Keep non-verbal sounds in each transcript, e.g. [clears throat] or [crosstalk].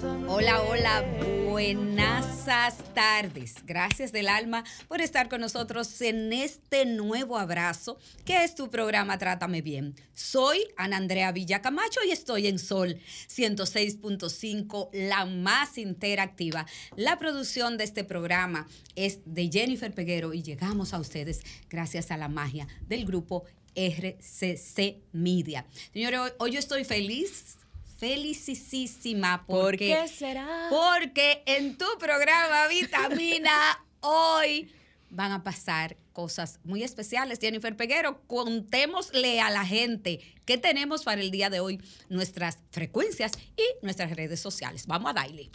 Hola, hola, buenas tardes. Gracias del alma por estar con nosotros en este nuevo abrazo que es tu programa Trátame Bien. Soy Ana Andrea Villacamacho y estoy en Sol 106.5, la más interactiva. La producción de este programa es de Jennifer Peguero y llegamos a ustedes gracias a la magia del grupo RCC Media. Señores, hoy, yo estoy feliz felicísima. Porque, ¿Por qué será? Porque en tu programa Vitamina [laughs] hoy van a pasar cosas muy especiales. Jennifer Peguero, contémosle a la gente qué tenemos para el día de hoy, nuestras frecuencias y nuestras redes sociales. Vamos a darle.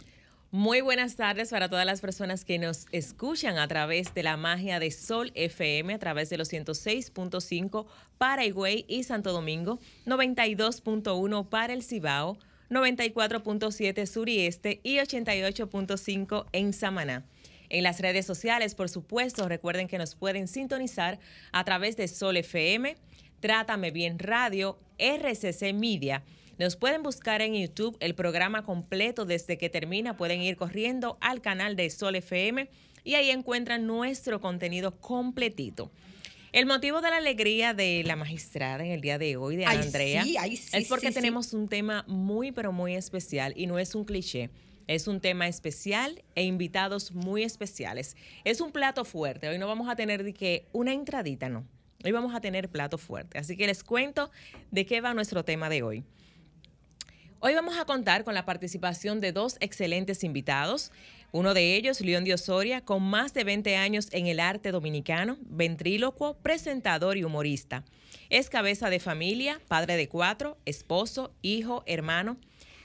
Muy buenas tardes para todas las personas que nos escuchan a través de la magia de Sol FM, a través de los 106.5 para Higüey y Santo Domingo, 92.1 para el Cibao, 94.7 sur y este y 88.5 en Samaná. En las redes sociales, por supuesto, recuerden que nos pueden sintonizar a través de Sol FM, Trátame Bien Radio, RCC Media nos pueden buscar en YouTube el programa completo desde que termina. Pueden ir corriendo al canal de Sol FM y ahí encuentran nuestro contenido completito. El motivo de la alegría de la magistrada en el día de hoy, de Ay, Andrea, sí, ay, sí, es porque sí, tenemos un tema muy, pero muy especial y no es un cliché. Es un tema especial e invitados muy especiales. Es un plato fuerte. Hoy no vamos a tener de que una entradita, no. Hoy vamos a tener plato fuerte. Así que les cuento de qué va nuestro tema de hoy. Hoy vamos a contar con la participación de dos excelentes invitados. Uno de ellos, León de Osoria, con más de 20 años en el arte dominicano, ventrílocuo, presentador y humorista. Es cabeza de familia, padre de cuatro, esposo, hijo, hermano.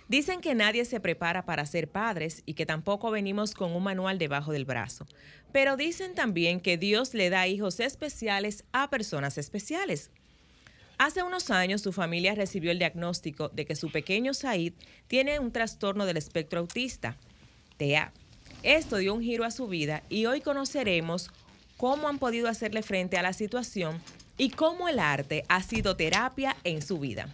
Dicen que nadie se prepara para ser padres y que tampoco venimos con un manual debajo del brazo. Pero dicen también que Dios le da hijos especiales a personas especiales. Hace unos años su familia recibió el diagnóstico de que su pequeño Said tiene un trastorno del espectro autista, TEA. Esto dio un giro a su vida y hoy conoceremos cómo han podido hacerle frente a la situación y cómo el arte ha sido terapia en su vida.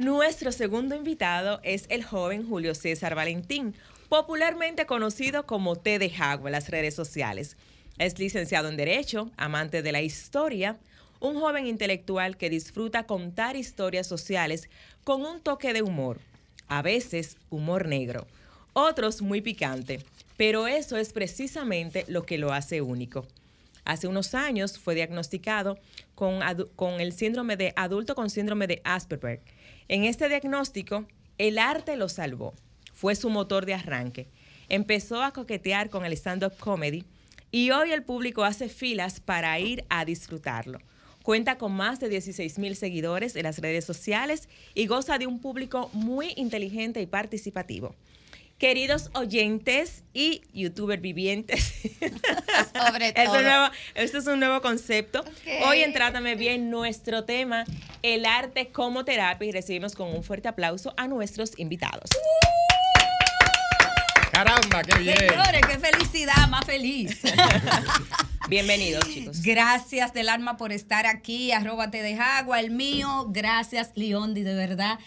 Nuestro segundo invitado es el joven Julio César Valentín, popularmente conocido como T de Jagua en las redes sociales. Es licenciado en Derecho, amante de la historia, un joven intelectual que disfruta contar historias sociales con un toque de humor, a veces humor negro, otros muy picante, pero eso es precisamente lo que lo hace único. Hace unos años fue diagnosticado con, el síndrome de adulto con síndrome de Asperger. En este diagnóstico, el arte lo salvó, fue su motor de arranque. Empezó a coquetear con el stand-up comedy y hoy el público hace filas para ir a disfrutarlo. Cuenta con más de 16 mil seguidores en las redes sociales y goza de un público muy inteligente y participativo. Queridos oyentes y youtubers vivientes, [laughs] Sobre es todo. un nuevo, este es un nuevo concepto. Hoy en Trátame Bien, nuestro tema, el arte como terapia, y recibimos con un fuerte aplauso a nuestros invitados. Caramba, qué bien. Señores, qué felicidad, más feliz. [laughs] Bienvenidos, chicos. Gracias del alma por estar aquí. Arroba te de agua, el mío. Gracias, Leondi, de verdad.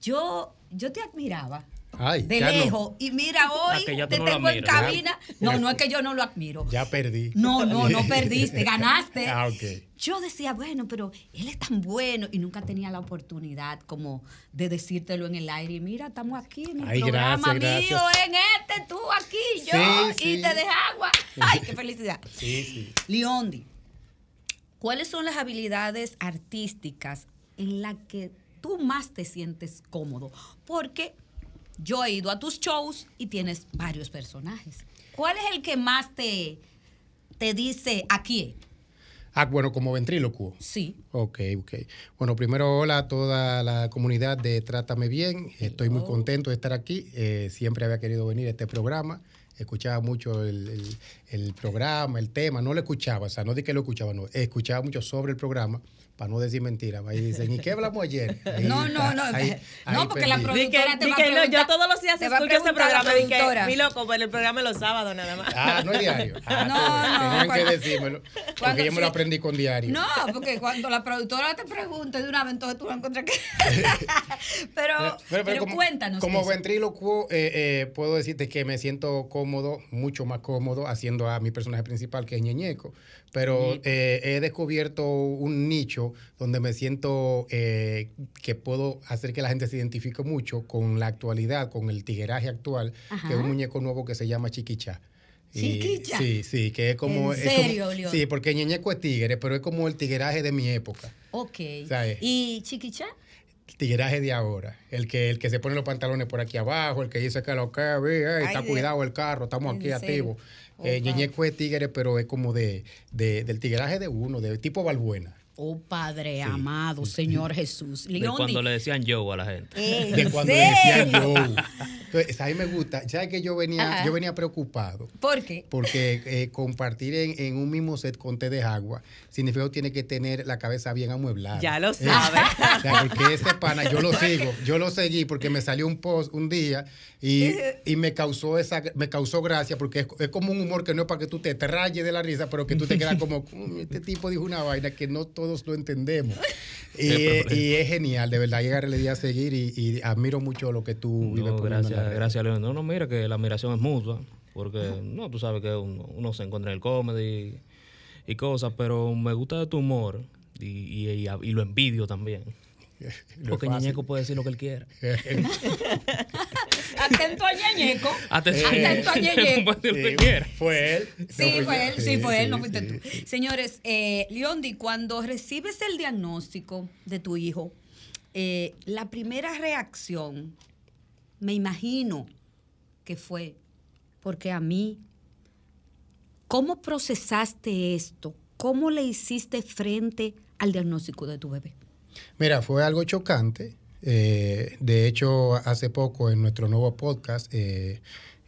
Yo, yo te admiraba. Ay, de no. lejos. Y mira, hoy ya tú te no tengo en cabina. No, no es que yo no lo admiro. Ya perdí. No, no, no [laughs] perdiste, ganaste. Ah, ok. Yo decía, bueno, pero él es tan bueno y nunca tenía la oportunidad como de decírtelo en el aire. Y mira, estamos aquí en el Ay, programa gracias, mío, gracias. en este, tú aquí, yo, Sí, y sí. te deja agua. [laughs] Ay, qué felicidad. Sí, sí. Leondi, ¿cuáles son las habilidades artísticas en las que tú más te sientes cómodo? Porque yo he ido a tus shows y tienes varios personajes. ¿Cuál es el que más te, te dice aquí? Ah, bueno, como ventrílocuo. Sí. Ok, ok. Bueno, primero hola a toda la comunidad de Trátame Bien. Estoy muy contento de estar aquí. Eh, siempre había querido venir a este programa. escuchaba mucho el, el- el programa, el tema, no lo escuchaba, o sea, no di que lo escuchaba, no, escuchaba mucho sobre el programa, para no decir mentiras. Ahí dicen, ¿y qué hablamos ayer? [laughs] Ahí No, no, está, no, ahí- no, porque la Di que, Productora te di va a no, yo todos los días a escucho ese programa. Di que, productora. mi loco, pero el programa es los sábados nada más. Ah, no es diario. [laughs] Ah, No, pues, no, Tenían cuando- que decírmelo. cuando Porque yo me lo aprendí con diario. No, porque cuando la productora te pregunte de una vez, entonces tú lo encuentras que. [laughs] pero, pero, como, cuéntanos. Como ventrílocuo, eh, eh, puedo decirte que me siento cómodo, mucho más cómodo, haciendo a mi personaje principal, que es Ñeñeco. Pero eh, he descubierto un nicho donde me siento eh, que puedo hacer que la gente se identifique mucho con la actualidad, con el tigueraje actual, Ajá. que es un muñeco nuevo que se llama Chiquicha. Y- Chiquicha. Sí, sí, que es como... ¿En es como- serio? Sí, porque Ñeñeco es tigre, pero es como el tigueraje de mi época. Ok. ¿Sabes? ¿Y Chiquicha? El tigueraje de ahora. El que, el que se pone los pantalones por aquí abajo, el que dice que lo que ve, eh, está cuidado el carro, estamos ¿en aquí activos. Oh, Eh, wow. Ñeñeco es tigre, pero es como de, de- del tigueraje de uno, de tipo Balbuena. Oh, Padre amado, Señor Jesús. De cuando le decían yo a la gente. ¿en De cuando le decían yo. Entonces, a mí me gusta. ¿Sabes que yo venía, Ajá. yo venía preocupado? ¿Por qué? Porque eh, compartir en, en un mismo set con té de agua significa que tiene que tener la cabeza bien amueblada. Ya lo Eh, sabe. o sea, porque ese pana, yo lo sigo, yo lo seguí porque me salió un post un día y, y me causó esa, me causó gracia porque es, es como un humor que no es para que tú te, te rayes de la risa, pero que tú te quedas como, "Mm, este tipo dijo una vaina que no todos lo entendemos. [laughs] Y, problema. y es genial, de verdad, llegar le di a seguir y, y admiro mucho lo que tú vives No, en gracias, gracias, León. No, no, mira que la admiración es mutua, porque no, tú sabes que uno, uno se encuentra en el comedy y cosas, pero me gusta tu humor y, lo envidio también. [laughs] No Porque. Ñeñeco puede decir lo que él quiera. [laughs] Atento a Ñeñeco. Atención, [laughs] Atento a Ñeñeco. quiera. [laughs] Fue él. Sí, No fue él, sí, fue él, no fuiste sí, tú. sí. Señores, eh, Leondi, cuando recibes el diagnóstico de tu hijo, eh, la primera reacción, me imagino que fue, porque a mí, ¿cómo procesaste esto? ¿Cómo le hiciste frente al diagnóstico de tu bebé? Mira, fue algo chocante. Eh, de hecho, hace poco en nuestro nuevo podcast, eh,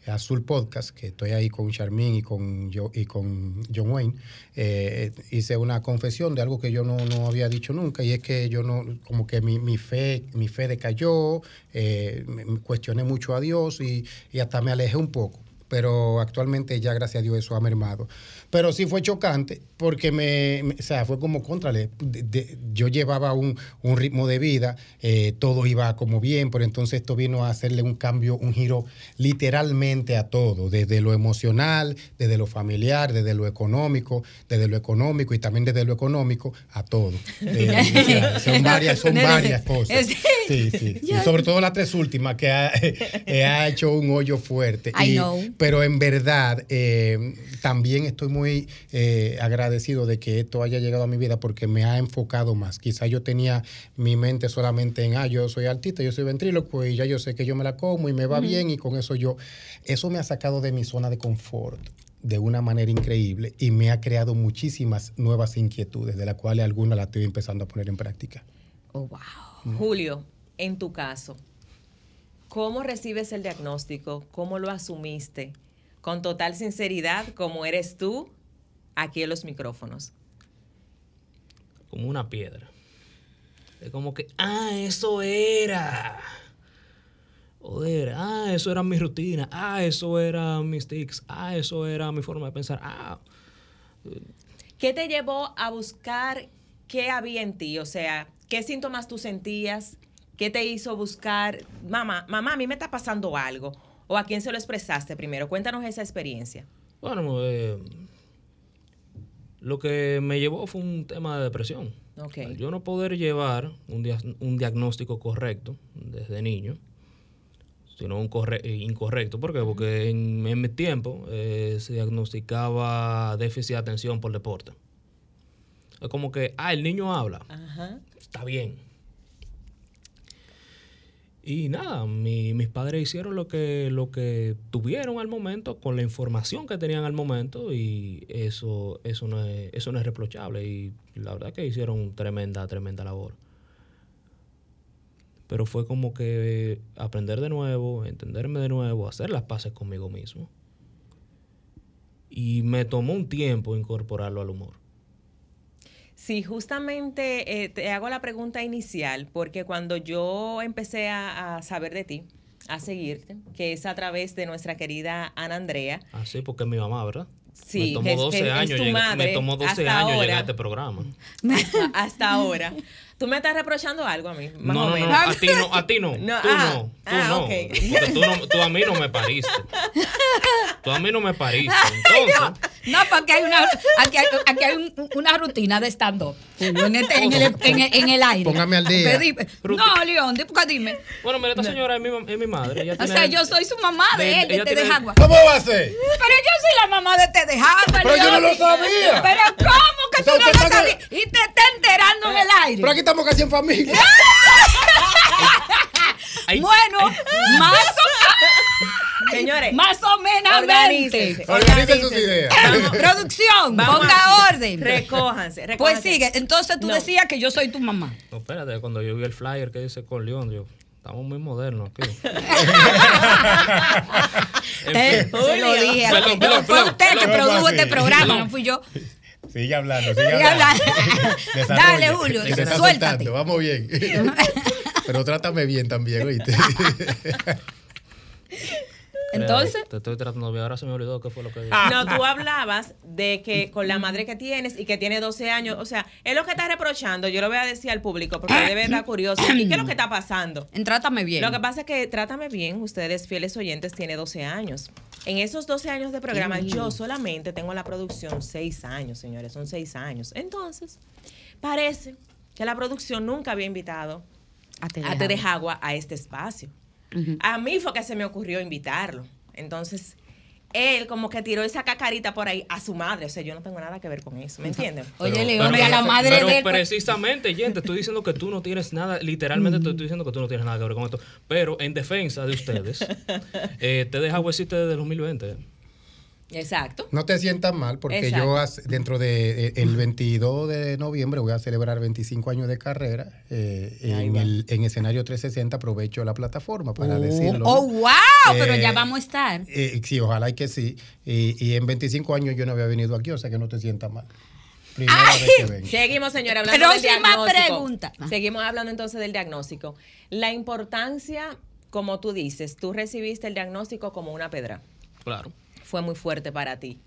Azul Podcast, que estoy ahí con Charmín y con, yo, y con John Wayne, eh, hice una confesión de algo que yo no, no había dicho nunca, y es que yo no, como que mi, mi fe, mi fe decayó, eh, me- me cuestioné mucho a Dios y, y hasta me alejé un poco. Pero actualmente ya, gracias a Dios, eso ha mermado. Pero sí fue chocante porque me, me- o sea, fue como contrale. de- de- yo llevaba un, un ritmo de vida, eh, todo iba como bien, pero entonces esto vino a hacerle un cambio, un giro literalmente a todo, desde lo emocional, desde lo familiar, desde lo económico, desde lo económico y también desde lo económico a todo. [laughs] Eh, o sea, son varias, son varias cosas. Sí. Sí. [laughs] Ya. Sobre todo las tres últimas, que ha, [laughs] eh, ha hecho un hoyo fuerte. I Y- know. Pero en verdad, eh, también estoy muy eh, agradecido de que esto haya llegado a mi vida porque me ha enfocado más. Quizá yo tenía mi mente solamente en, ah, yo soy artista, yo soy ventríloco y ya yo sé que yo me la como y me va bien y con eso yo... Eso me ha sacado de mi zona de confort de una manera increíble y me ha creado muchísimas nuevas inquietudes, de las cuales algunas las estoy empezando a poner en práctica. Oh, wow. Julio, en tu caso, ¿cómo recibes el diagnóstico? ¿Cómo lo asumiste? Con total sinceridad, como eres tú, aquí en los micrófonos. Como una piedra. Es como que, ah, eso era. Joder, ah, eso era mi rutina. Ah, eso era mis tics. Ah, eso era mi forma de pensar. Ah, ¿Qué te llevó a buscar qué había en ti? O sea, ¿qué síntomas tú sentías? ¿Qué te hizo buscar, mamá, mamá, a mí me está pasando algo? ¿O a quién se lo expresaste primero? Cuéntanos esa experiencia. Bueno, eh, lo que me llevó fue un tema de depresión. Ok. Al Yo no poder llevar un, dia- un diagnóstico correcto desde niño, sino un eh, incorrecto. ¿Por qué? Porque en, en mi tiempo eh, se diagnosticaba déficit de atención por deporte. Es como que, ah, el niño habla, Ajá. está bien. Y nada, mi- mis padres hicieron lo que, lo que tuvieron al momento, con la información que tenían al momento, y eso, eso, no, es, eso no es reprochable. Y la verdad que hicieron tremenda, tremenda labor. Pero fue como que aprender de nuevo, entenderme de nuevo, hacer las paces conmigo mismo. y me tomó un tiempo incorporarlo al humor. Sí, justamente eh, te hago la pregunta inicial, porque cuando yo empecé a, a saber de ti, a seguirte, que es a través de nuestra querida Ana Andrea. Ah, sí, porque es mi mamá, ¿verdad? Sí, me tomó que es- 12 que es años, llegar- madre me tomó 12 hasta años llegar ahora. a este programa. hasta, hasta ahora. ¿Tú me estás reprochando algo a mí? Más no, o no, menos. no, a ti no, a ti no, [laughs] No, tú ah, no, tú ah, no, porque tú, no, tú a mí no me pariste. [laughs] Tú a mí no me pariste. Entonces, No, porque hay una, aquí hay, aquí hay un- una rutina de stand-up. En, este- en el, en, el, en el aire. Póngame al día. Dime- no, León, porque dime. bueno, mira, esta señora es mi, es mi madre. ella O tiene- sea, yo soy su mamá de, de- él, de de tiene- Jagua. ¿Cómo va a ser? Pero yo soy la mamá de Té de Jagua. Pero yo no lo sabía. Pero ¿cómo que O sea, tú no lo que- sabías? Y te está enterando en el aire. Pero aquí estamos casi en familia. [laughs] Bueno, más o [laughs] Señores, Más o menos. Organícense. Organicen sus ideas. [laughs] Producción, Vamos ponga a- orden. Recójanse, Pues sigue. Entonces tú No. decías que yo soy tu mamá. No, espérate, cuando yo vi el flyer que dice Corleón, yo, estamos muy modernos aquí. [laughs] En fin. se lo dije. a- Perdón, perdón, Fue perdón, usted que perdón. produjo Perdón, este programa, no fui yo. Sigue hablando, sigue Sigue hablando. Dale, Julio, que suéltate. soltando, Vamos bien. [laughs] Pero trátame bien también, oíste. Entonces, Te estoy tratando bien. Ahora se me olvidó qué fue lo que dije. No, tú hablabas de que con la madre que tienes y que tiene 12 años, o sea, es lo que estás reprochando, yo lo voy a decir al público porque debe estar curioso. ¿Y qué es lo que está pasando? en Trátame bien. Lo que pasa es que Trátame Bien, ustedes fieles oyentes, tiene 12 años. En esos 12 años de programa, yo solamente tengo la producción 6 años, señores, son 6 años. Entonces, parece que la producción nunca había invitado A Té de a. Jagua a este espacio. A mí fue que se me ocurrió invitarlo. Entonces, él como que tiró esa cacarita por ahí a su madre. O sea, yo no tengo nada que ver con eso, ¿me entienden? Oye, León, a la madre pero de él, pues- precisamente, Jen, te estoy diciendo que tú no tienes nada, literalmente te estoy diciendo que tú no tienes nada que ver con esto. Pero en defensa de ustedes, [laughs] eh, te deja existe desde el 2020. Exacto. No te sientas mal porque Exacto. yo dentro de eh, el 22 de noviembre voy a celebrar 25 años de carrera eh, en el en escenario 360 aprovecho la plataforma para decirlo. Oh, wow, pero Eh, ya vamos a estar. Eh, sí, ojalá y que sí. Y, y en 25 años yo no había venido aquí, o sea que no te sientas mal. Primera vez que vengo. Seguimos, señora, hablando del diagnóstico. pregunta. Seguimos hablando entonces del diagnóstico. La importancia, como tú dices, tú recibiste el diagnóstico como una pedra. Claro. Fue muy fuerte para ti.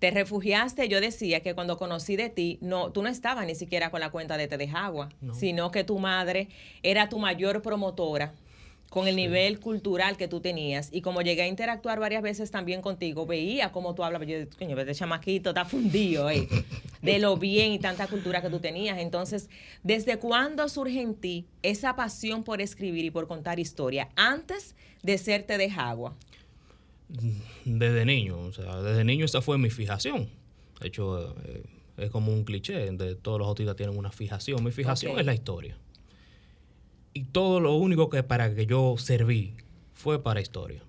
Te refugiaste, yo decía que cuando conocí de ti, no, tú no estabas ni siquiera con la cuenta de Te de Agua, sino que tu madre era tu mayor promotora con el nivel cultural que tú tenías. Y como llegué a interactuar varias veces también contigo, veía cómo tú hablabas. Yo, coño, este chamaquito está fundido, eh, [laughs] de lo bien y tanta cultura que tú tenías. Entonces, ¿desde cuándo surge en ti esa pasión por escribir y por contar historia antes de ser Te de Agua? Desde niño, o sea, desde niño esa fue mi fijación. De hecho, eh, es como un cliché, de todos los autistas tienen una fijación. Mi fijación es la historia. Y todo lo único que para que yo serví fue para historia.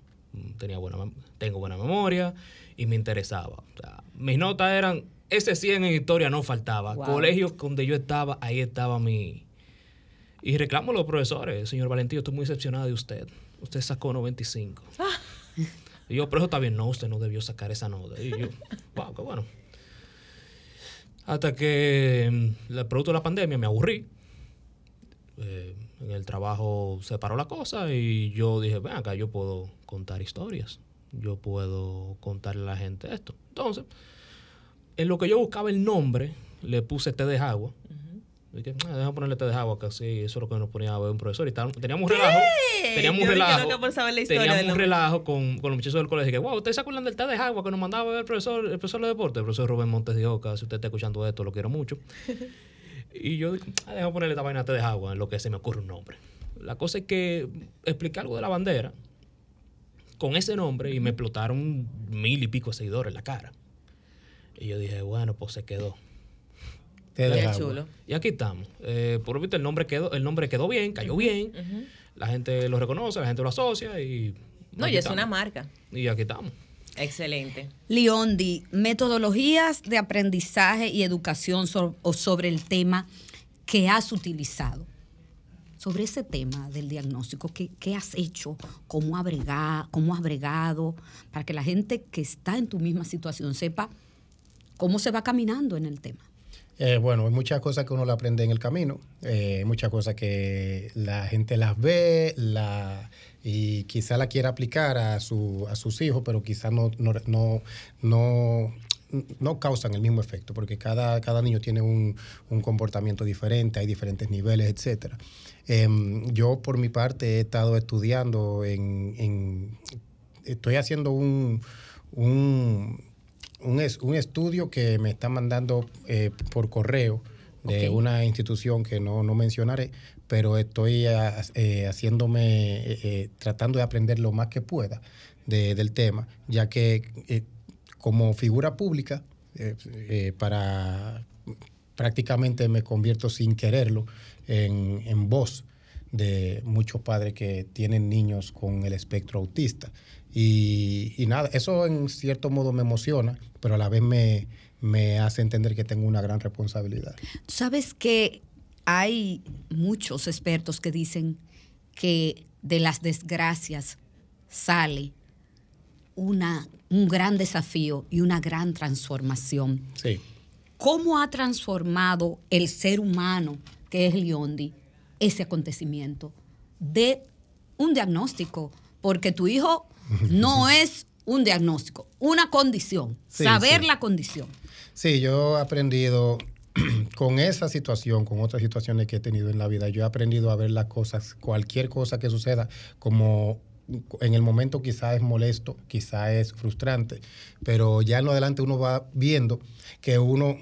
Tenía buena, tengo buena memoria y me interesaba. O sea, mis notas eran, ese 100 en historia no faltaba. Wow. Colegio donde yo estaba, ahí estaba mi... Y reclamo a los profesores, señor Valentín, estoy muy decepcionado de usted. Usted sacó 95. [laughs] Y yo, pero eso está bien, no, usted no debió sacar esa nota. Y yo, [laughs] wow, qué bueno. Hasta que mm, producto de la pandemia me aburrí. Eh, en el trabajo se paró la cosa y yo dije, ven acá, yo puedo contar historias. Yo puedo contarle a la gente esto. Entonces, en lo que yo buscaba el nombre, le puse té de agua. Dije, ah, déjame ponerle té de agua, que sí, eso es lo que nos ponía a ver un profesor. Y tal- teníamos un relajo. Teníamos un dije relajo. teníamos un relajo con, con los muchachos del colegio. Que, wow, ¿ustedes se acuerdan del té de agua que nos mandaba a ver el profesor, el profesor de deporte? El profesor Rubén Montes de Oca. Si usted está escuchando esto, lo quiero mucho. [laughs] y yo dije, ah, déjame ponerle esta vaina té de agua en lo que se me ocurre un nombre. La cosa es que expliqué algo de la bandera con ese nombre y me explotaron mil y pico de seguidores en la cara. Y yo dije, bueno, pues se quedó. Qué chulo. Y aquí estamos. Eh, por lo visto, el nombre quedó, el nombre quedó bien, cayó bien. La gente lo reconoce, la gente lo asocia y. No, y es estamos. una marca. Y aquí estamos. Excelente. Leondi, metodologías de aprendizaje y educación so- o sobre el tema que has utilizado. sobre ese tema del diagnóstico. ¿Qué, qué has hecho? ¿Cómo, abrega, ¿Cómo has bregado? Para que la gente que está en tu misma situación sepa cómo se va caminando en el tema. Eh, bueno, hay muchas cosas que uno le aprende en el camino, eh, muchas cosas que la gente las ve la, y quizá la quiera aplicar a, su, a sus hijos, pero quizá no, no, no, no no causan el mismo efecto, porque cada, cada niño tiene un, un comportamiento diferente, hay diferentes niveles, etc. Em, yo, por mi parte, he estado estudiando en... en estoy haciendo un, un, un, un, estudio que me está mandando eh, por correo de okay. una institución que no, no, mencionaré, pero estoy eh, haciéndome, eh, eh, tratando de aprender lo más que pueda de, del tema, ya que como figura pública, para prácticamente me convierto sin quererlo en, en, voz de muchos padres que tienen niños con el espectro autista. Y, y, nada, eso en cierto modo me emociona, pero a la vez me, me hace entender que tengo una gran responsabilidad. Tú sabes que hay muchos expertos que dicen que de las desgracias sale una, un gran desafío y una gran transformación. Sí. ¿Cómo ha transformado el ser humano, que es Leondi, ese acontecimiento de un diagnóstico? Porque tu hijo [laughs] no es un diagnóstico, una condición, sí, saber sí. la condición. Sí, yo he aprendido [clears throat] con esa situación, con otras situaciones que he tenido en la vida, yo he aprendido a ver las cosas, cualquier cosa que suceda, como en el momento quizá es molesto, quizá es frustrante, pero ya en lo adelante uno va viendo que uno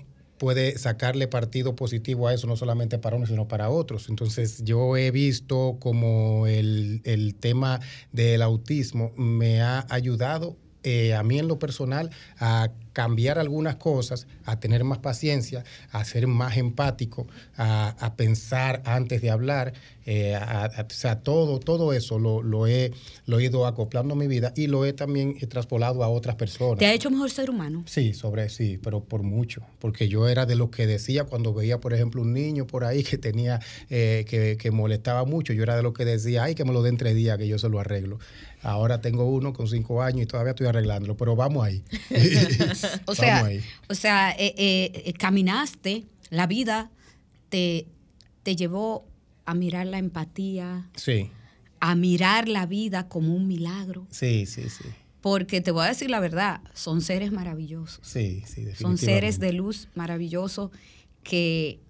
puede sacarle partido positivo a eso, no solamente para uno, sino para otros. Entonces yo he visto como el, el tema del autismo me ha ayudado eh, a mí en lo personal a cambiar algunas cosas, a tener más paciencia, a ser más empático, a, a pensar antes de hablar, eh, a, a, o sea, todo, todo eso lo, lo, he, lo he ido acoplando a mi vida y lo he también he traspolado a otras personas. ¿Te ha hecho mejor ser humano? Sí, sobre sí, pero por mucho, porque yo era de lo que decía cuando veía, por ejemplo, un niño por ahí que tenía, eh, que, que molestaba mucho, yo era de lo que decía, ay, que me lo den tres días, que yo se lo arreglo. Ahora tengo uno con cinco años y todavía estoy arreglándolo, pero vamos ahí. [laughs] [laughs] [laughs] o sea. O sea eh, eh, caminaste, la vida te, te llevó a mirar la empatía. Sí. A mirar la vida como un milagro. Sí, sí, sí. Porque te voy a decir la verdad, son seres maravillosos. Sí, sí, definitivamente. Son seres de luz maravillosos que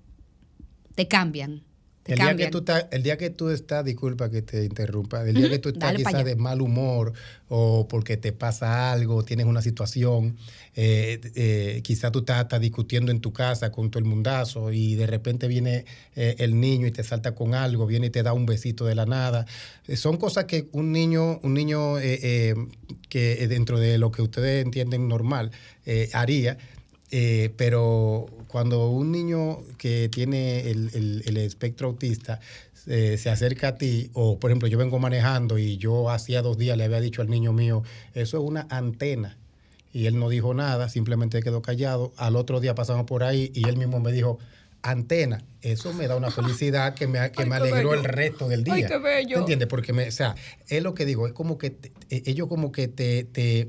te cambian. El día, que tú estás, el día que tú estás, disculpa que te interrumpa, el día que tú estás quizás de mal humor o porque te pasa algo, tienes una situación, eh, eh, quizás tú estás, estás, discutiendo en tu casa con todo el mundazo y de repente viene eh, el niño y te salta con algo, viene y te da un besito de la nada. Eh, son cosas que un niño, un niño eh, que dentro de lo que ustedes entienden normal haría, eh, pero cuando un niño que tiene el, el, el espectro autista eh, se acerca a ti, o por ejemplo yo vengo manejando y yo hacía dos días le había dicho al niño mío, eso es una antena. Y él no dijo nada, simplemente quedó callado. Al otro día pasamos por ahí y él mismo me dijo, antena. Eso me da una felicidad que me, que Ay, me alegró bello. el resto del día. Ay, qué bello. ¿Te entiendes? Porque, me, o sea, es lo que digo, es como que te, ellos como que te, te,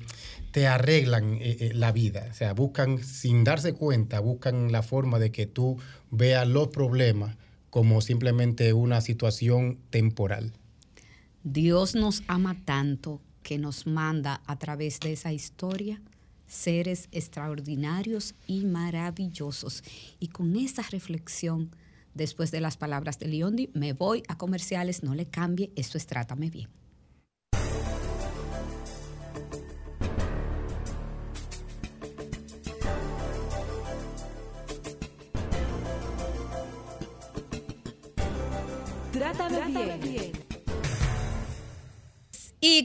te arreglan eh, eh, la vida. O sea, buscan, sin darse cuenta, buscan la forma de que tú veas los problemas como simplemente una situación temporal. Dios nos ama tanto que nos manda a través de esa historia seres extraordinarios y maravillosos. Y con esa reflexión, después de las palabras de Leondi, me voy a comerciales, no le cambie, eso es Trátame Bien.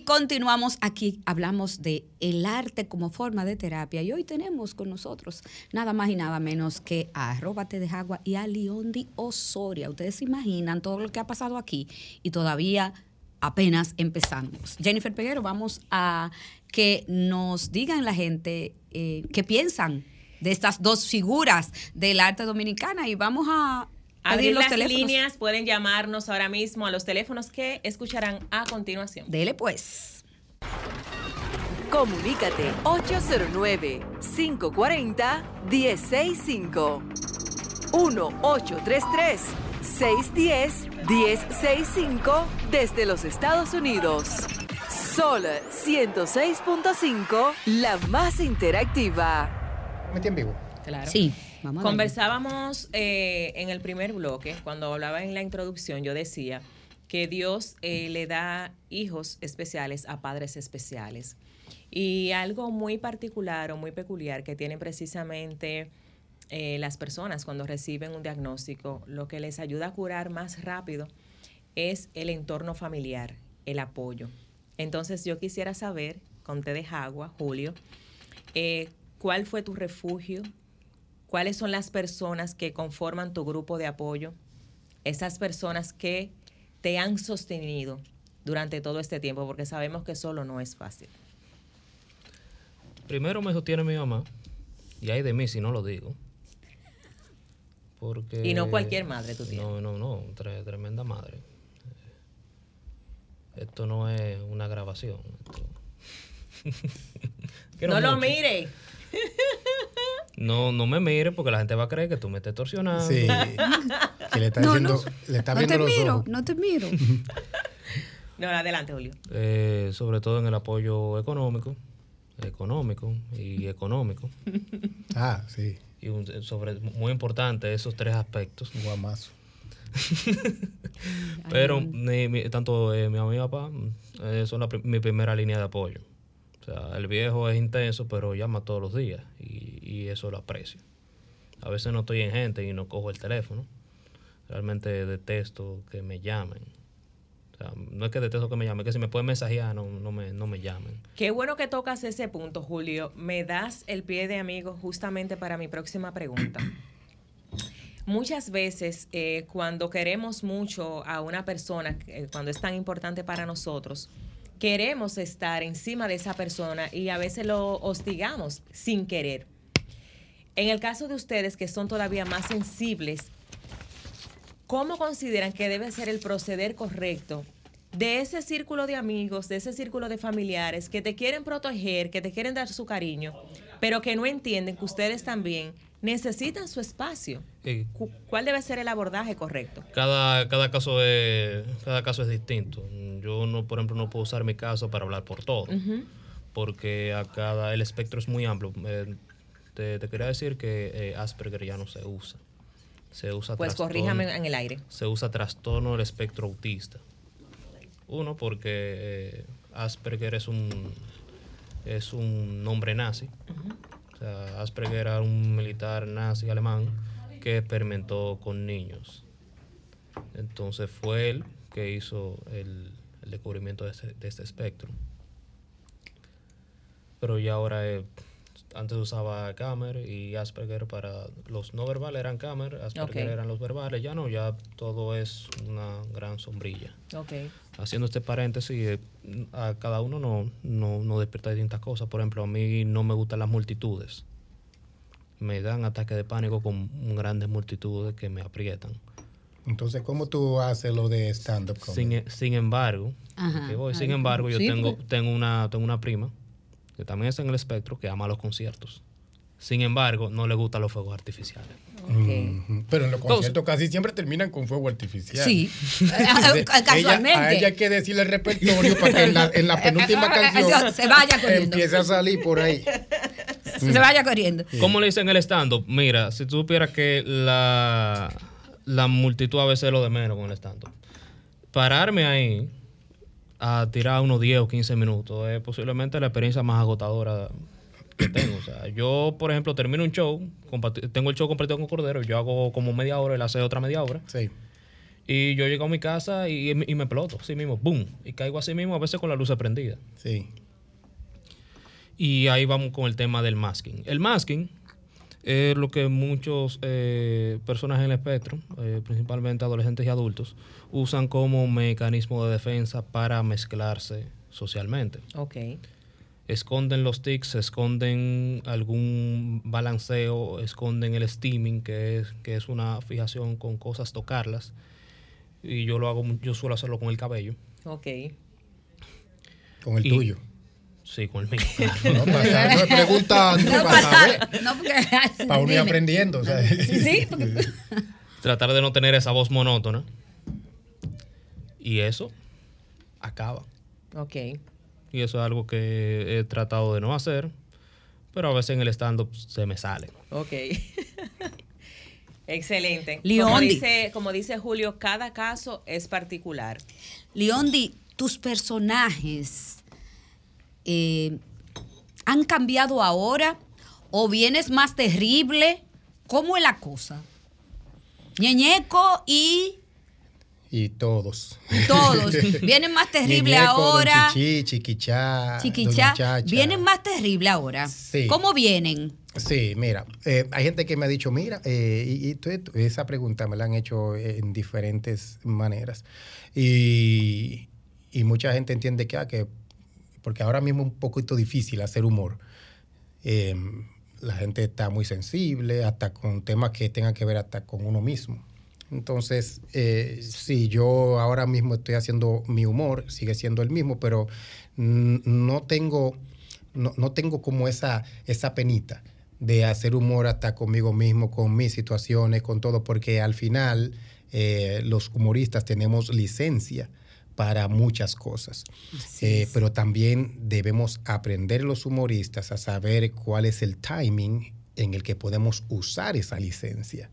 Continuamos aquí, hablamos de el arte como forma de terapia y hoy tenemos con nosotros nada más y nada menos que a Róbate de Jagua y a Leondi Osoria. Ustedes se imaginan todo lo que ha pasado aquí y todavía apenas empezamos. Jennifer Peguero, vamos a que nos digan la gente eh, qué piensan de estas dos figuras del arte dominicana y vamos a Abrir los las teléfonos. líneas, pueden llamarnos ahora mismo a los teléfonos que escucharán a continuación. Dele pues. Comunícate 809-540-1065. 1-833-610-1065 desde los Estados Unidos. Sol 106.5, la más interactiva. ¿Me en vivo? Claro. Sí, Conversábamos eh, en el primer bloque, cuando hablaba en la introducción, yo decía que Dios eh, le da hijos especiales a padres especiales. Y algo muy particular o muy peculiar que tienen precisamente eh, las personas cuando reciben un diagnóstico, lo que les ayuda a curar más rápido es el entorno familiar, el apoyo. Entonces yo quisiera saber, con té de Julio, ¿cuál fue tu refugio? ¿Cuáles son las personas que conforman tu grupo de apoyo? Esas personas que te han sostenido durante todo este tiempo, porque sabemos que solo no es fácil. Primero me sostiene mi mamá. Y hay de mí si no lo digo. Porque, Y no cualquier madre tú tienes. No, no, no. tre- tremenda madre. Esto no es una grabación. esto- [laughs] no lo mire. [laughs] No, no me mire porque la gente va a creer que tú me estás torsionando. Sí. [laughs] Que le está No, diciendo, no, le está no viendo te los miro, ojos. no te miro. [laughs] No, adelante, Julio. Eh, sobre todo en el apoyo económico, económico y económico. [laughs] Ah, sí. Y un- sobre, muy importante esos tres aspectos. Guamazo. Pero mi- mi- tanto eh, mi mamá y mi papá eh, son la mi primera línea de apoyo. O sea, el viejo es intenso, pero llama todos los días y, y eso lo aprecio. A veces no estoy en gente y no cojo el teléfono. Realmente detesto que me llamen. O sea, no es que detesto que me llamen, que si me pueden mensajear, no, no, me, no me llamen. Qué bueno que tocas ese punto, Julio. Me das el pie de amigo justamente para mi próxima pregunta. [clears throat] Muchas veces eh, cuando queremos mucho a una persona, eh, cuando es tan importante para nosotros, queremos estar encima de esa persona y a veces lo hostigamos sin querer. En el caso de ustedes que son todavía más sensibles, ¿cómo consideran que debe ser el proceder correcto de ese círculo de amigos, de ese círculo de familiares que te quieren proteger, que te quieren dar su cariño, pero que no entienden que ustedes también necesitan su espacio? ¿Cuál debe ser el abordaje correcto? cada, cada, caso es, cada caso es distinto. Yo, no, por ejemplo, no puedo usar mi caso para hablar por todo. Porque a cada el espectro es muy amplio. Eh, te, te quería decir que eh, Asperger ya no se usa. Se usa Pues trastorno- corríjame en el aire. Se usa trastorno del espectro autista. Uno, porque eh, Asperger es un es un nombre nazi. Sea, Asperger era un militar nazi alemán que experimentó con niños. Entonces fue él que hizo el, el descubrimiento de este, de este espectro. Pero ya ahora, eh, antes usaba Kammer y Asperger para los no verbales eran Kammer, Asperger eran los verbales, ya no, ya todo es una gran sombrilla. Ok. Haciendo este paréntesis, eh, a cada uno no, no, no despierta distintas cosas. Por ejemplo, a mí no me gustan las multitudes. Me dan ataques de pánico con grandes multitudes que me aprietan. Entonces, ¿cómo tú haces lo de stand-up comedy? Sin, e, sin embargo, Ajá. voy, sin embargo, yo tengo, porque- tengo, una, tengo una prima que también está en el espectro que ama los conciertos. Sin embargo, no le gustan los fuegos artificiales. Pero en los conciertos casi siempre terminan con fuego artificial. Sí, [laughs] [laughs] casualmente. Ella, a ella hay que decirle el repertorio para que en la, en la [laughs] penúltima canción Se vaya corriendo. empiece a salir por ahí. Se vaya corriendo. ¿Cómo le dicen el stand-up? Mira, si tú supieras que la, la multitud a veces es lo de menos con el stand-up. Pararme ahí a tirar unos 10 o 15 minutos es posiblemente la experiencia más agotadora que tengo. O sea, yo, por ejemplo, termino un show, tengo el show completo con Cordero, yo hago como media hora, él hace otra media hora, Sí. y yo llego a mi casa y, y me exploto, así mismo, boom, y caigo así mismo, a veces con la luz prendida. Sí. Y ahí vamos con el tema del masking. El masking es lo que muchos eh, personas en el espectro, eh, principalmente adolescentes y adultos, usan como mecanismo de defensa para mezclarse socialmente. Ok. Esconden los tics, esconden algún balanceo, esconden el steaming, que es, que es una fijación con cosas, tocarlas. Y yo lo hago, yo suelo hacerlo con el cabello. Ok. Con el Y- tuyo. Sí, con el mío. claro. [laughs] No, para no preguntando, No, para saber. no, porque Para uno ir aprendiendo. o sea. Sí, porque- [laughs] Tratar de no tener esa voz monótona. Y eso acaba. Ok. Y eso es algo que he tratado de no hacer. Pero a veces en el stand-up se me sale. Ok. [laughs] Excelente. Como Leondi. dice, como dice Julio, cada caso es particular. Leondi, tus personajes eh, han cambiado ahora o vienes más terrible. ¿Cómo es la cosa? Ñeñeco y Y todos. todos. [laughs] Vienen más terrible Ñeñeco, Don ahora. Chichi, Chiquichá. Chiquichá. Vienen más terrible ahora. Sí. ¿Cómo vienen? Sí, mira, eh, hay gente que me ha dicho, mira, eh, y, y tú- tú- esa pregunta me la han hecho en diferentes maneras. Y, y mucha gente entiende que, ah, que, porque ahora mismo es un poquito difícil hacer humor. Eh, la gente está muy sensible, hasta con temas que tengan que ver hasta con uno mismo. Entonces, eh, sí, yo ahora mismo estoy haciendo mi humor, sigue siendo el mismo, pero no tengo, no, no tengo como esa, esa penita de hacer humor hasta conmigo mismo, con mis situaciones, con todo, porque al final eh, los humoristas tenemos licencia para muchas cosas. Eh, pero también debemos aprender los humoristas a saber cuál es el timing en el que podemos usar esa licencia.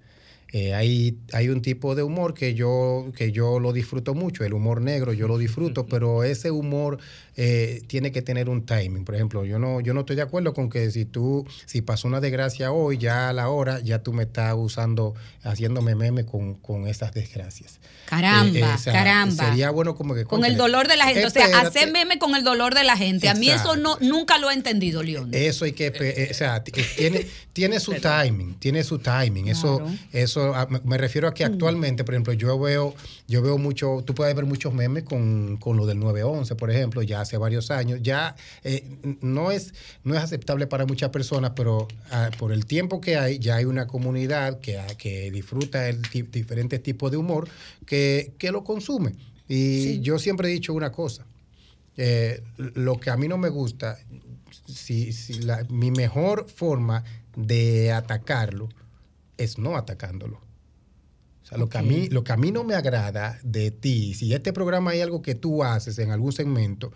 Eh, hay, hay un tipo de humor que yo, que yo lo disfruto mucho, el humor negro yo lo disfruto, pero ese humor eh, tiene que tener un timing. Por ejemplo, yo no, yo no estoy de acuerdo con que si tú, si pasó una desgracia hoy, ya a la hora, ya tú me estás usando, haciéndome meme con, con esas desgracias. Caramba, Eh, caramba. Sería bueno como que... Con el dolor de la gente. O sea, hacer meme con el dolor de la gente. A mí eso no, nunca lo he entendido, León. Eso hay que, eh, o sea, eh, tiene, tiene su timing, tiene su timing. Eso, Claro. Eso, me- refiero a que actualmente, por ejemplo, yo veo, yo veo mucho, tú puedes ver muchos memes con, con lo del 911, por ejemplo, ya hace varios años. Ya eh, no es, no es aceptable para muchas personas, pero ah, por el tiempo que hay, ya hay una comunidad que, ah, que disfruta el diferentes tipos de humor que, que lo consume. Y yo siempre he dicho una cosa. Eh, lo que a mí no me gusta, si, si la- mi mejor forma de atacarlo es no atacándolo. O sea, lo, que a mí, lo que a mí no me agrada de ti, si este programa hay algo que tú haces en algún segmento,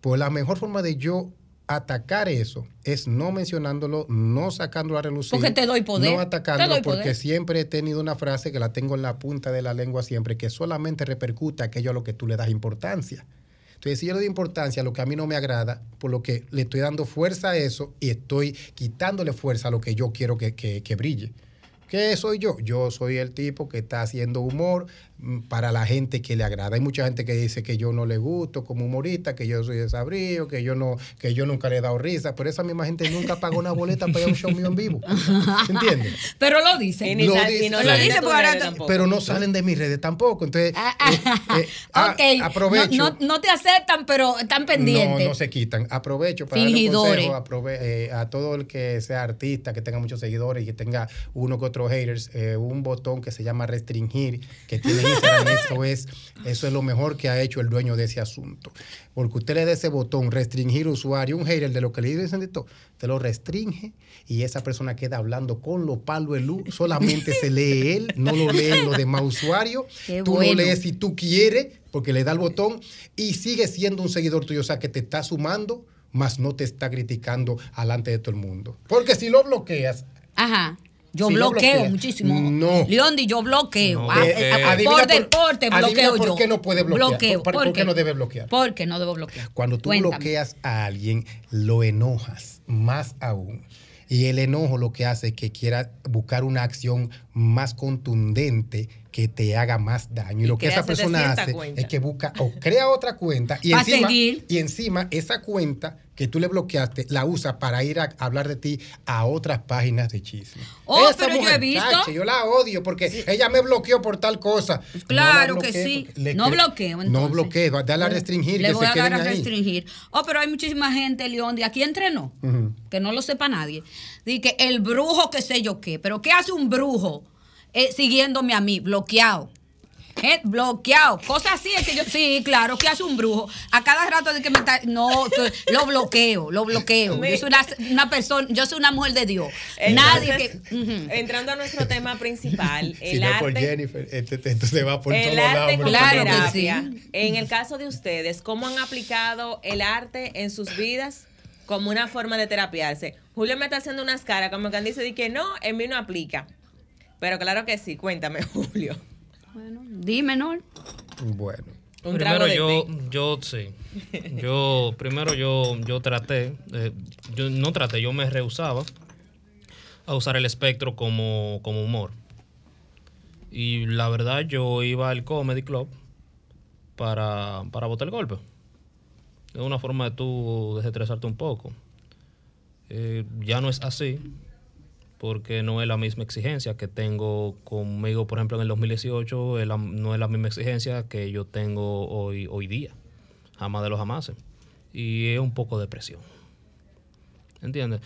pues la mejor forma de yo atacar eso es no mencionándolo, no sacándolo a relucir. Porque te doy poder. No atacándolo porque poder. siempre he tenido una frase que la tengo en la punta de la lengua siempre, que solamente repercuta aquello a lo que tú le das importancia. Entonces, si yo le doy importancia a lo que a mí no me agrada, por lo que le estoy dando fuerza a eso y estoy quitándole fuerza a lo que yo quiero que, que- que brille. ¿Qué soy yo? Yo soy el tipo que está haciendo humor para la gente que le agrada. Hay mucha gente que dice que yo no le gusto como humorista, que yo soy desabrío, que yo no, que yo nunca le he dado risa, pero esa misma gente nunca pagó una boleta para ir a un show mío en vivo. [laughs] ¿Entiendes? Pero lo dice. Y, ni Lo dice- y no lo dice. Pero no salen de mis redes tampoco. Entonces, Ah, ah, eh, [laughs] eh, ah, ok. aprovecho. No, no- no te aceptan, pero están pendientes. No, no se quitan. Aprovecho para darle un Fingidores. consejo aprove- eh, a todo el que sea artista, que tenga muchos seguidores y que tenga uno que otro haters, eh, un botón que se llama restringir, que tiene [laughs] Instagram. eso, es, eso es lo mejor que ha hecho el dueño de ese asunto. Porque usted le da ese botón, restringir usuario, un hater de lo que le dicen de todo, te lo restringe y esa persona queda hablando con lo palo el luz, solamente se lee él, no lo leen los demás usuarios. [laughs] Qué Tú bueno. lo lees si tú quieres, porque le da el botón y sigue siendo un seguidor tuyo, o sea que te está sumando, más no te está criticando alante de todo el mundo. Porque si lo bloqueas, Ajá. Yo Si bloqueo muchísimo. No. Leondi, yo bloqueo. No, Ah, eh, eh, eh, por por- deporte bloqueo por yo. qué no puede bloquear. Bloqueo. ¿Por- por qué no debe bloquear? Porque no debo bloquear. Cuando tú Cuéntame. bloqueas a alguien, lo enojas más aún. Y el enojo lo que hace es que quiera buscar una acción más contundente que te haga más daño. Y, lo que esa persona 700 hace es que busca o crea otra cuenta y encima, seguir. y encima esa cuenta que tú le bloqueaste la usa para ir a hablar de ti a otras páginas de chisme. Oh, Esa pero yo he visto. yo la odio porque ella me bloqueó por tal cosa. Claro No que sí. le No bloqueo, No bloqueo, dale a restringir Le que voy se a dar a ahí. restringir. Oh, pero hay muchísima gente, León, de aquí entrenó. Que no lo sepa nadie. Dice que el brujo, qué sé yo qué. Pero ¿qué hace un brujo eh, siguiéndome a mí? Bloqueado. Eh, bloqueado. Cosas así es que yo. Sí, claro, ¿qué hace un brujo? A cada rato de que me está. No, lo bloqueo, lo bloqueo. Yo soy una, una persona, yo soy una mujer de Dios. Nadie que. Entrando a nuestro tema principal, [laughs] Si el no es por arte. Jennifer, este, este- esto se va por El todos arte por Claro que sí. En el caso de ustedes, ¿cómo han aplicado el arte en sus vidas como una forma de terapiarse? Julio me está haciendo unas caras como que dice de que no, en mí no aplica. Pero claro que sí, cuéntame, [laughs] Julio. Bueno, dime, ¿no? Bueno. Un primero trago de yo, té. yo sí. Yo, primero yo, yo traté, eh, yo no traté, yo me rehusaba a usar el espectro como, como humor. Y la verdad yo iba al comedy club para, para botar el golpe. Es una forma de tú desestresarte un poco. Eh, ya no es así, porque no es la misma exigencia que tengo conmigo, por ejemplo, en el 2018, es la- no es la misma exigencia que yo tengo hoy, hoy día, jamás de los jamases. Y es un poco de presión. ¿Entiendes?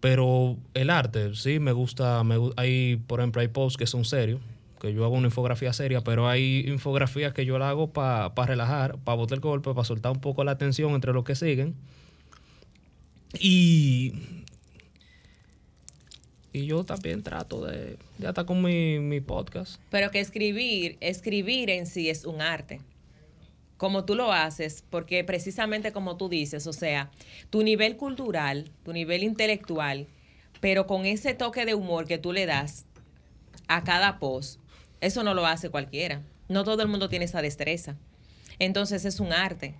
Pero el arte, sí, me gusta, me, hay, por ejemplo, hay posts que son serios, que yo hago una infografía seria, pero hay infografías que yo la hago para relajar, para botar el golpe, para soltar un poco la tensión entre los que siguen. Y y yo también trato de, de hasta con mi, mi podcast. Pero que escribir, escribir en sí es un arte. Como tú lo haces, porque precisamente como tú dices, o sea, tu nivel cultural, tu nivel intelectual, pero con ese toque de humor que tú le das a cada post, eso no lo hace cualquiera. No todo el mundo tiene esa destreza. Entonces es un arte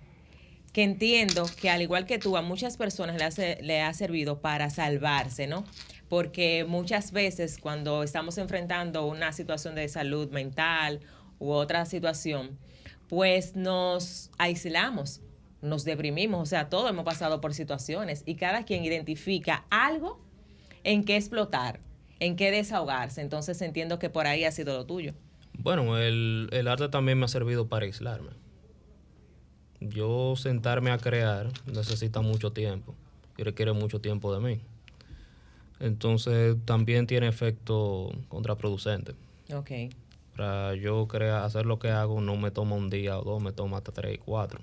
que entiendo que al igual que tú, a muchas personas le, hace- le ha servido para salvarse, ¿no? Porque muchas veces cuando estamos enfrentando una situación de salud mental u otra situación, pues nos aislamos, nos deprimimos, o sea, todos hemos pasado por situaciones y cada quien identifica algo en qué explotar, en qué desahogarse. Entonces entiendo que por ahí ha sido lo tuyo. Bueno, el, arte también me ha servido para aislarme. Yo sentarme a crear necesita mucho tiempo y requiere mucho tiempo de mí. Entonces también tiene efecto contraproducente. Ok. Para yo crear, hacer lo que hago no me toma un día o dos, me toma hasta tres, cuatro.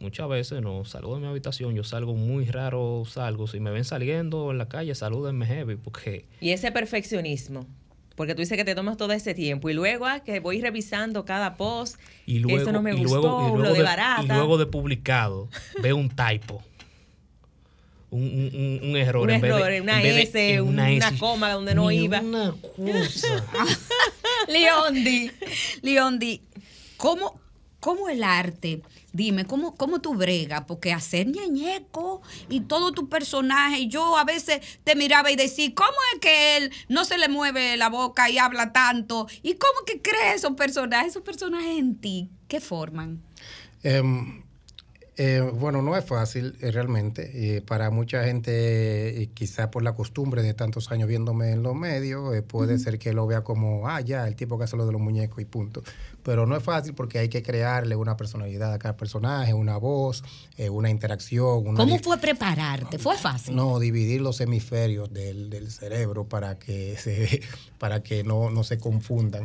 Muchas veces no salgo de mi habitación, yo salgo muy raro, salgo. Si me ven saliendo en la calle, salúdenme heavy, porque Y ese perfeccionismo, porque tú dices que te tomas todo ese tiempo y luego ah, que voy revisando cada post, y luego, eso no me y gustó, luego, y lo de de, barata. y luego de publicado, veo un typo. [laughs] Un, un- un- error. Un en vez de- error, una en vez de- S, en una S. coma donde no Ni iba. Una cosa. [laughs] Leondi, Leondi, ¿cómo, ¿cómo el arte? Dime, ¿cómo, ¿cómo tú bregas? Porque hacer ñañeco y todo tu personaje, yo a veces te miraba y decía, ¿cómo es que él no se le mueve la boca y habla tanto? ¿Y cómo que crees esos personajes, esos personajes en ti? ¿Qué forman? Em, eh, bueno, no es fácil eh, realmente. Eh, para mucha gente, eh, quizá por la costumbre de tantos años viéndome en los medios, puede ser que lo vea como, ah, ya, el tipo que hace lo de los muñecos y punto. Pero no es fácil porque hay que crearle una personalidad a cada personaje, una voz, una interacción. Una ¿Cómo fue prepararte? ¿Fue fácil? No, dividir los hemisferios del, del cerebro para que [laughs] se para que no, no se confundan.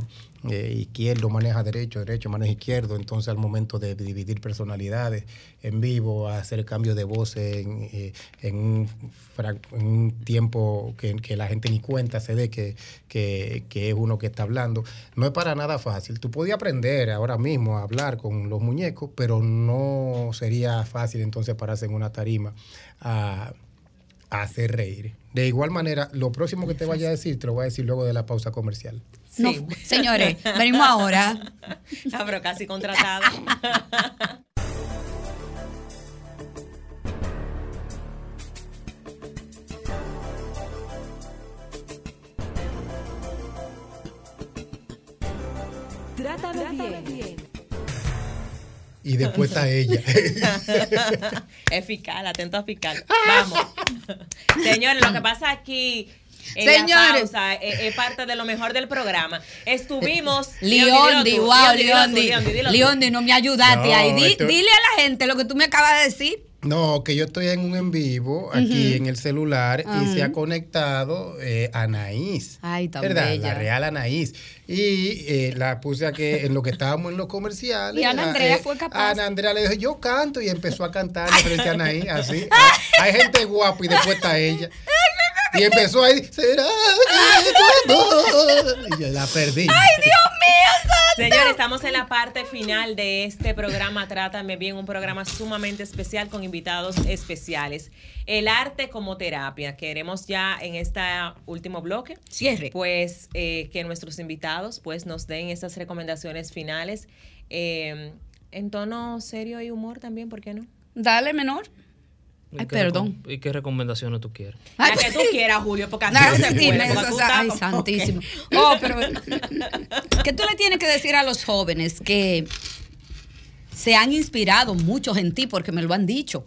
Eh, izquierdo maneja derecho, derecho maneja izquierdo. Entonces, al momento de dividir personalidades en vivo, hacer cambio de voz en, eh, en, un, tiempo que, que la gente ni cuenta se dé que, que, que es uno que está hablando, no es para nada fácil. Tú podías aprender ahora mismo a hablar con los muñecos, pero no sería fácil entonces pararse en una tarima a a hacer reír. De igual manera, lo próximo que te vaya a decir, te lo voy a decir luego de la pausa comercial. No, Sí. señores, venimos ahora. [laughs] Ah, pero casi contratada. [laughs] Y después está ella. [laughs] es fiscal, atento a fiscal. Vamos. [laughs] Señores, lo que pasa aquí. En la Señores. pausa, eh, es, parte de lo mejor del programa. Estuvimos. Leondi, dilo tú, wow, tú. Leondi, no me ayudaste No, ahí. Di- esto- Dile a la gente lo que tú me acabas de decir. No, que yo estoy en un en vivo aquí en el celular y se ha conectado eh, Anaís. Ay, tan ¿verdad? bella. La real Anaís. Y eh, la puse a que en lo que estábamos en los comerciales. Y Ana la- Andrea fue capaz. Ana Andrea le dijo, yo canto y empezó a cantar [laughs] frente a Anaís, así. [laughs] Hay gente guapa y después está ella. Y empezó ahí, será que tu amor?" Y yo la perdí. Señores, estamos en la parte final de este programa Trátame Bien, un programa sumamente especial con invitados especiales. El arte como terapia. Queremos ya en este último bloque, Cierre. pues eh, que nuestros invitados pues nos den esas recomendaciones finales eh, en tono serio y humor también, ¿por qué no? Dale, menor. ¿Y Ay, qué perdón. ¿Y qué recomendaciones tú quieres? La Ay, que tú quieras, Julio, porque así No, no se puede. porque tú estás ay, como santísimo. que- [laughs] Oh, pero ¿qué tú le tienes que decir a los jóvenes que se han inspirado muchos en ti porque me lo han dicho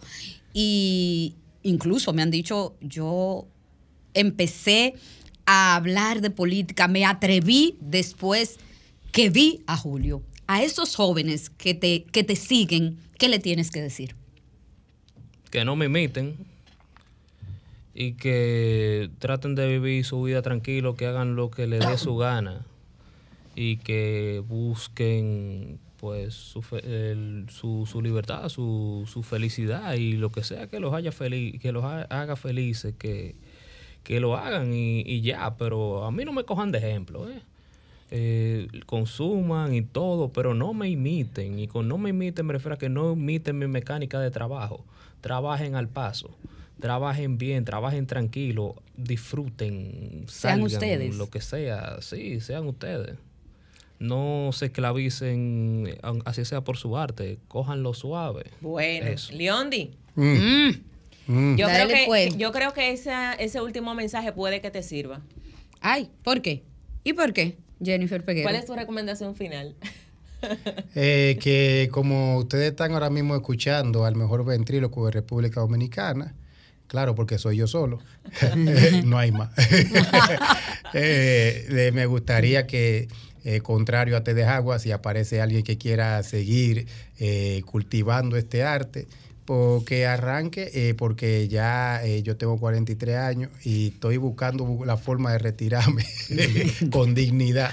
y incluso me han dicho yo empecé a hablar de política, me atreví después que vi a Julio. A esos jóvenes que te que te siguen, ¿qué le tienes que decir? Que no me imiten y que traten de vivir su vida tranquilo, que hagan lo que les dé su [coughs] gana y que busquen pues su, fe- el- su, su libertad, su, su felicidad y lo que sea que los haya feliz, que los ha- haga felices, que, que lo hagan y, y ya, pero a mí no me cojan de ejemplo, ¿eh? Eh, consuman y todo, pero no me imiten. Y con no me imiten me refiero a que no imiten mi mecánica de trabajo. Trabajen al paso, trabajen bien, trabajen tranquilo, disfruten, Sean salgan, ustedes. lo que sea, sí, sean ustedes. No se esclavicen, aun- así sea por su arte, cójanlo suave. Bueno, Eso. Leondi, Mm, mm. yo Dale, creo que, pues. yo creo que esa- ese último mensaje puede que te sirva. Ay, ¿por qué? ¿Y por qué? Jennifer Peguero. ¿Cuál es tu recomendación final? [laughs] [laughs] Eh, que como ustedes están ahora mismo escuchando al mejor ventríloco de República Dominicana, claro, porque soy yo solo, [laughs] no hay más. [laughs] Eh, eh, me gustaría que, eh, contrario a Te de Agua, si aparece alguien que quiera seguir eh, cultivando este arte, porque arranque, eh, porque ya eh, yo tengo 43 años y estoy buscando bu- la forma de retirarme con dignidad.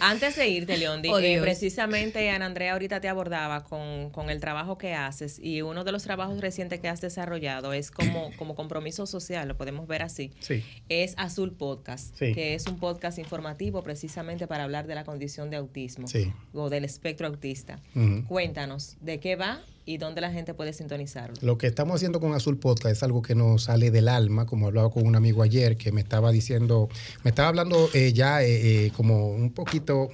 Antes de irte, Leondi, Oh, eh, precisamente Ana Andrea ahorita te abordaba con, con el trabajo que haces y uno de los trabajos recientes que has desarrollado es como, [clears throat] como compromiso social, lo podemos ver así. Sí. Es Azul Podcast, Sí. que es un podcast informativo precisamente para hablar de la condición de autismo Sí. o del espectro autista. Cuéntanos de qué va y dónde la gente puede sintonizarlo. Lo que estamos haciendo con Azul Podcast es algo que nos sale del alma, como hablaba con un amigo ayer que me estaba diciendo, me estaba hablando eh, ya eh, eh, como un poquito,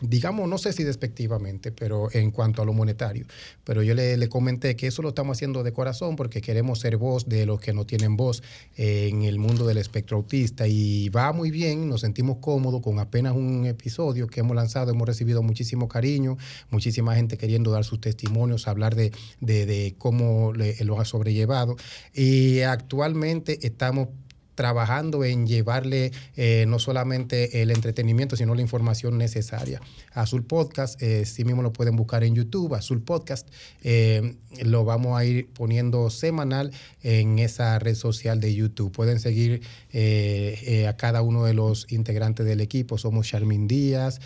digamos, no sé si despectivamente, pero en cuanto a lo monetario. Pero yo le, le comenté que eso lo estamos haciendo de corazón porque queremos ser voz de los que no tienen voz eh, en el mundo del espectro autista y va muy bien, nos sentimos cómodos con apenas un episodio que hemos lanzado, hemos recibido muchísimo cariño, muchísima gente queriendo dar sus testimonios, hablar de, de- de cómo le- lo ha sobrellevado. Y actualmente estamos trabajando en llevarle eh, no solamente el entretenimiento, sino la información necesaria. Azul Podcast, eh, sí mismo lo pueden buscar en YouTube, Azul Podcast, eh, lo vamos a ir poniendo semanal en esa red social de YouTube. Pueden seguir eh, a cada uno de los integrantes del equipo, somos Charmin Díaz,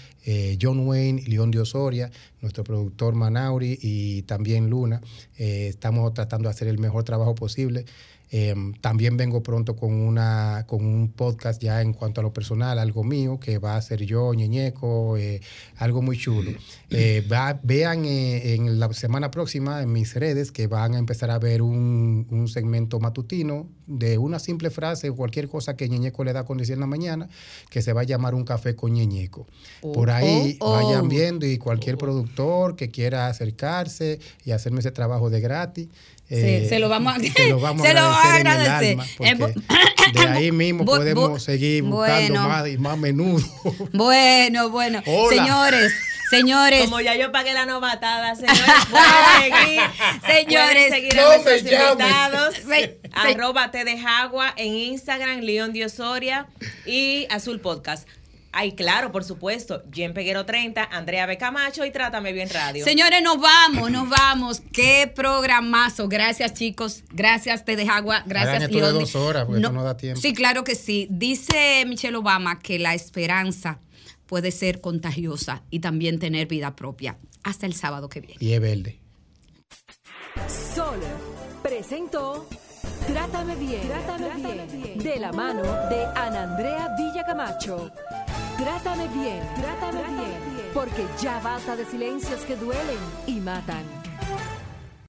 John Wayne, León de Osoria, nuestro productor Manauri y también Luna. Estamos tratando de hacer el mejor trabajo posible. Eh, también vengo pronto con una con un podcast ya en cuanto a lo personal, algo mío, que va a ser yo, Ñeñeco, eh, algo muy chulo. Eh, va- vean eh, en la semana próxima en mis redes que van a empezar a ver un, un segmento matutino de una simple frase, cualquier cosa que Ñeñeco le da con decir en la mañana, que se va a llamar un café con Ñeñeco. Por ahí Oh, oh. vayan viendo y cualquier productor que quiera acercarse y hacerme ese trabajo de gratis, eh, Sí, se [laughs] lo vamos a- se lo vamos a agradecer. agradecer. en el Eh, alma, bu- porque de ahí [coughs] mismo Bu- podemos bu- seguir buscando bueno. más y más menudo. [laughs] Bueno, bueno. Hola. Señores, señores. Como ya yo pagué la novatada, señores, pueden seguir. [laughs] Señores, pueden seguir no a nuestros llamen. invitados. Se- arroba T de Jagua en Instagram, León Diosoria y Azul Podcast. Ay, claro, por supuesto. Jen Peguero 30, Andrea B. Camacho y Trátame Bien Radio. Señores, nos vamos, nos vamos. Qué programazo. Gracias, chicos. Gracias, Te de Agua. Gracias, Hagan esto de dos horas, porque esto no da tiempo. Sí, claro que sí. Dice Michelle Obama que la esperanza puede ser contagiosa y también tener vida propia. Hasta el sábado que viene. Y es verde. Sol presentó Trátame bien, Trátame, bien, de la mano de Ana Andrea Villacamacho. Trátame bien, Trátame, bien, porque ya basta de silencios que duelen y matan.